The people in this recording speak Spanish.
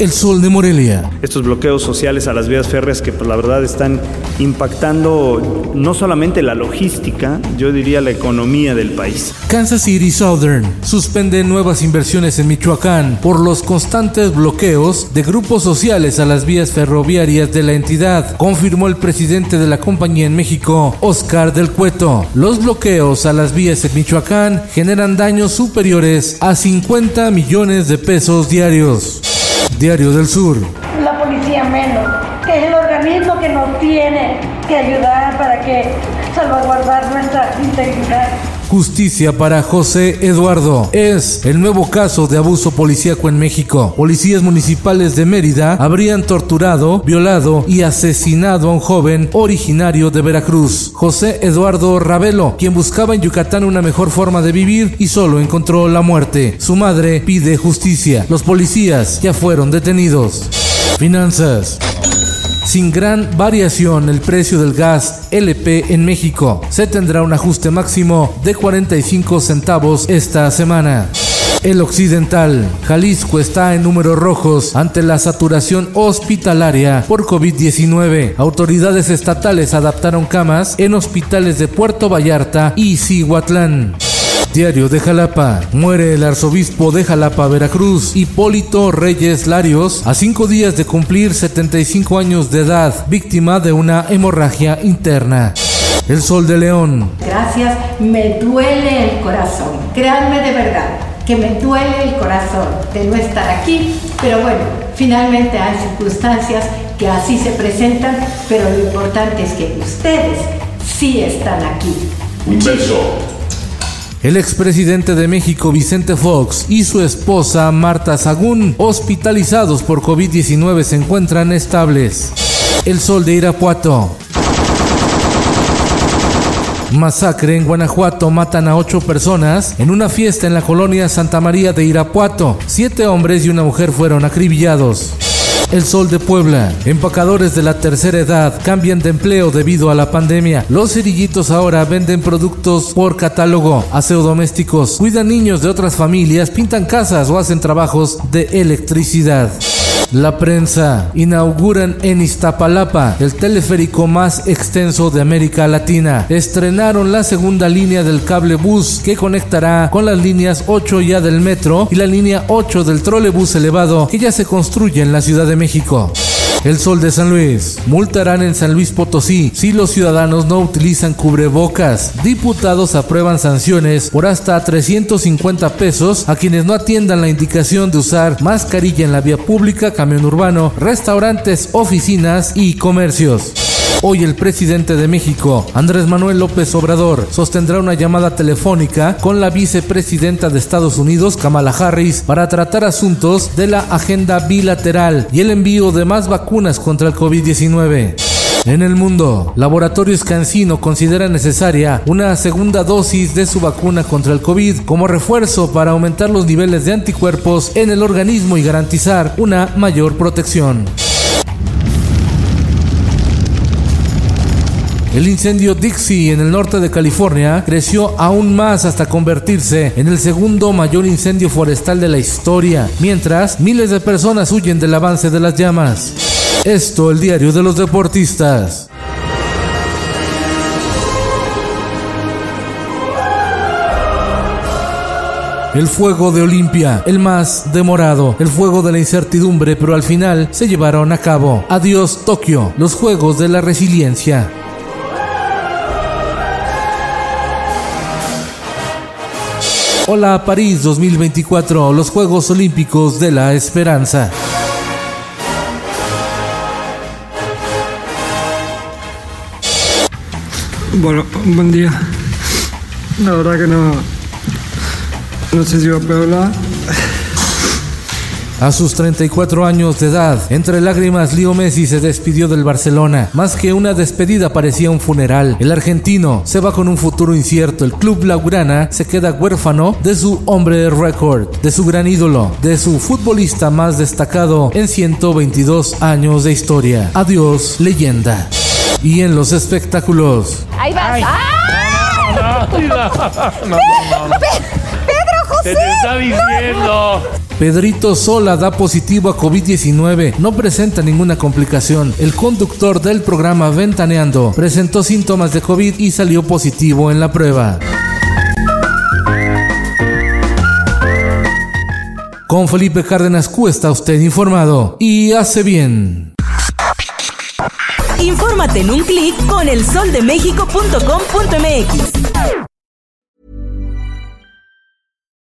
El Sol de Morelia. Estos bloqueos sociales a las vías férreas que pues, la verdad están impactando no solamente la logística, yo diría la economía del país. Kansas City Southern suspende nuevas inversiones en Michoacán por los constantes bloqueos de grupos sociales a las vías ferroviarias de la entidad, confirmó el presidente de la compañía en México, Oscar del Cueto. Los bloqueos a las vías en Michoacán generan daños superiores a 50 millones de pesos diarios. Diario del Sur. La policía menos, que es el organismo que nos tiene que ayudar para que salvaguardar nuestra integridad. Justicia para José Eduardo. Es el nuevo caso de abuso policíaco en México. Policías municipales de Mérida habrían torturado, violado y asesinado a un joven originario de Veracruz, José Eduardo Ravelo, quien buscaba en Yucatán una mejor forma de vivir y solo encontró la muerte. Su madre pide justicia. Los policías ya fueron detenidos. Finanzas sin gran variación el precio del gas LP en México. Se tendrá un ajuste máximo de 45 centavos esta semana. El Occidental. Jalisco está en números rojos ante la saturación hospitalaria por COVID-19. Autoridades estatales adaptaron camas en hospitales de Puerto Vallarta y Cihuatlán. Diario de Jalapa. Muere el arzobispo de Jalapa, Veracruz, Hipólito Reyes Larios, a cinco días de cumplir 75 años de edad, víctima de una hemorragia interna. El Sol de León. Gracias, me duele el corazón. Créanme de verdad que me duele el corazón de no estar aquí, pero bueno, finalmente hay circunstancias que así se presentan, pero lo importante es que ustedes sí están aquí. Un beso. El expresidente de México Vicente Fox y su esposa Marta Sagún, hospitalizados por COVID-19, se encuentran estables. El sol de Irapuato. Masacre en Guanajuato matan a ocho personas en una fiesta en la colonia Santa María de Irapuato. Siete hombres y una mujer fueron acribillados. El Sol de Puebla. Empacadores de la tercera edad cambian de empleo debido a la pandemia. Los cerillitos ahora venden productos por catálogo, aseo domésticos, cuidan niños de otras familias, pintan casas o hacen trabajos de electricidad. La prensa inauguran en Iztapalapa el teleférico más extenso de América Latina. Estrenaron la segunda línea del cable bus que conectará con las líneas 8 ya del metro y la línea 8 del trolebús elevado que ya se construye en la Ciudad de México. El Sol de San Luis. Multarán en San Luis Potosí si los ciudadanos no utilizan cubrebocas. Diputados aprueban sanciones por hasta 350 pesos a quienes no atiendan la indicación de usar mascarilla en la vía pública, camión urbano, restaurantes, oficinas y comercios. Hoy el presidente de México, Andrés Manuel López Obrador, sostendrá una llamada telefónica con la vicepresidenta de Estados Unidos, Kamala Harris, para tratar asuntos de la agenda bilateral y el envío de más vacunas contra el COVID-19. En el mundo, Laboratorios Cancino considera necesaria una segunda dosis de su vacuna contra el COVID como refuerzo para aumentar los niveles de anticuerpos en el organismo y garantizar una mayor protección. El incendio Dixie en el norte de California creció aún más hasta convertirse en el segundo mayor incendio forestal de la historia, mientras miles de personas huyen del avance de las llamas. Esto el diario de los deportistas. El fuego de Olimpia, el más demorado, el fuego de la incertidumbre, pero al final se llevaron a cabo. Adiós Tokio, los Juegos de la Resiliencia. Hola París 2024, los Juegos Olímpicos de la Esperanza. Bueno, buen día. La verdad que no. No sé si va a poder hablar. A sus 34 años de edad, entre lágrimas, Leo Messi se despidió del Barcelona. Más que una despedida parecía un funeral. El argentino se va con un futuro incierto. El club Laurana se queda huérfano de su hombre de récord, de su gran ídolo, de su futbolista más destacado en 122 años de historia. Adiós, leyenda. Y en los espectáculos. Ahí vas. ¡Ah! Pedro José. te está diciendo. Pedrito Sola da positivo a COVID-19, no presenta ninguna complicación. El conductor del programa Ventaneando presentó síntomas de COVID y salió positivo en la prueba. Con Felipe Cárdenas Q está usted informado y hace bien. Infórmate en un clic con elsoldemexico.com.mx.